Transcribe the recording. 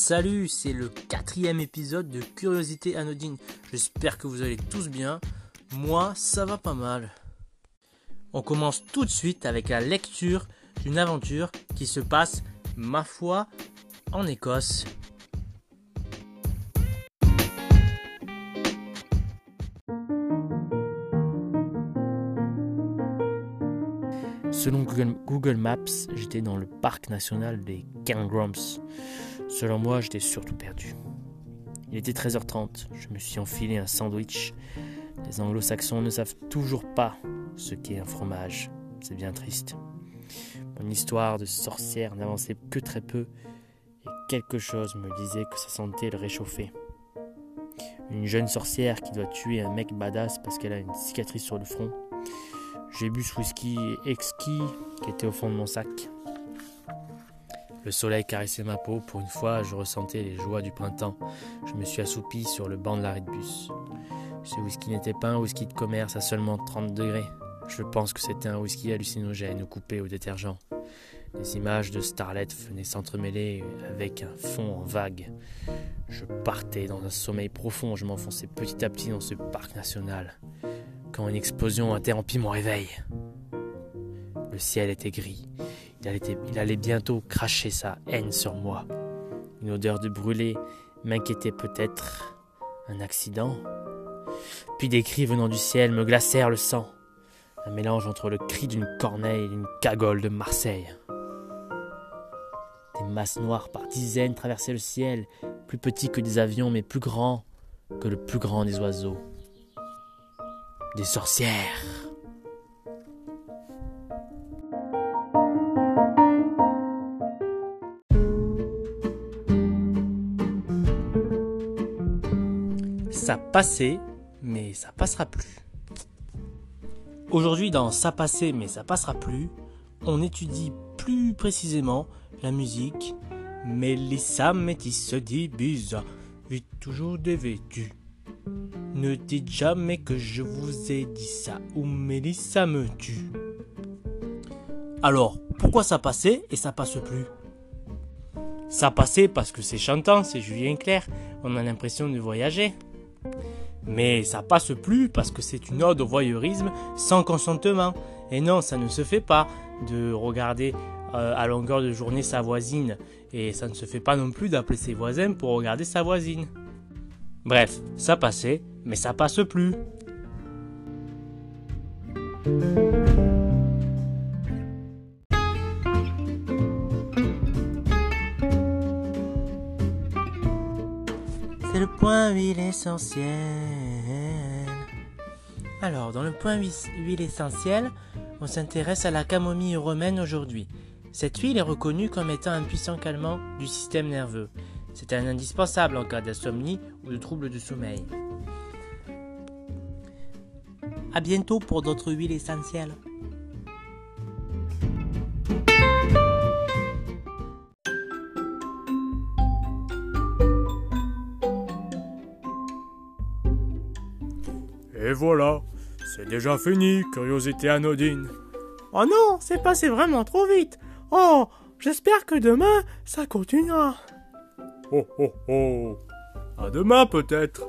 Salut, c'est le quatrième épisode de Curiosité Anodine. J'espère que vous allez tous bien. Moi, ça va pas mal. On commence tout de suite avec la lecture d'une aventure qui se passe, ma foi, en Écosse. Selon Google, Maps, j'étais dans le parc national des Cairngorms. Selon moi, j'étais surtout perdu. Il était 13h30, je me suis enfilé un sandwich. Les anglo-saxons ne savent toujours pas ce qu'est un fromage. C'est bien triste. Mon histoire de sorcière n'avançait que très peu et quelque chose me disait que ça sentait le réchauffer. Une jeune sorcière qui doit tuer un mec badass parce qu'elle a une cicatrice sur le front. J'ai bu ce whisky exquis qui était au fond de mon sac. Le soleil caressait ma peau, pour une fois je ressentais les joies du printemps. Je me suis assoupi sur le banc de l'arrêt de bus. Ce whisky n'était pas un whisky de commerce à seulement 30 degrés. Je pense que c'était un whisky hallucinogène ou coupé au détergent. Les images de Starlet venaient s'entremêler avec un fond en vague. Je partais dans un sommeil profond, je m'enfonçais petit à petit dans ce parc national quand une explosion interrompit mon réveil. Le ciel était gris. Il allait, bientôt cracher sa haine sur moi. Une odeur de brûlé m'inquiétait peut-être. Un accident Puis des cris venant du ciel me glacèrent le sang. Un mélange entre le cri d'une corneille et d'une cagole de Marseille. Des masses noires par dizaines traversaient le ciel, plus petits que des avions, mais plus grands que le plus grand des oiseaux des sorcières. Ça passait, mais ça passera plus. Aujourd'hui, dans Ça passait, mais ça passera plus, on étudie plus précisément la musique Mélissa Métis d'Ibiza, vit toujours dévêtue. Ne dites jamais que je vous ai dit ça ou Mélissa me tue. Alors, pourquoi ça passait et ça passe plus? Ça passait parce que c'est chantant, c'est Julien Clerc, on a l'impression de voyager. Mais ça passe plus parce que c'est une ode au voyeurisme sans consentement. Et non, ça ne se fait pas de regarder euh, à longueur de journée sa voisine. Et ça ne se fait pas non plus d'appeler ses voisins pour regarder sa voisine. Bref, ça passait, mais ça passe plus. C'est le point huile essentiel. Alors, dans le point huile essentiel, on s'intéresse à la camomille romaine aujourd'hui. Cette huile est reconnue comme étant un puissant calmant du système nerveux. C'est un indispensable en cas d'insomnie ou de troubles du sommeil. A bientôt pour d'autres huiles essentielles. Et voilà, c'est déjà fini, curiosité anodine. Oh non, c'est passé vraiment trop vite. Oh, j'espère que demain, ça continuera. Oh oh oh. À demain peut-être.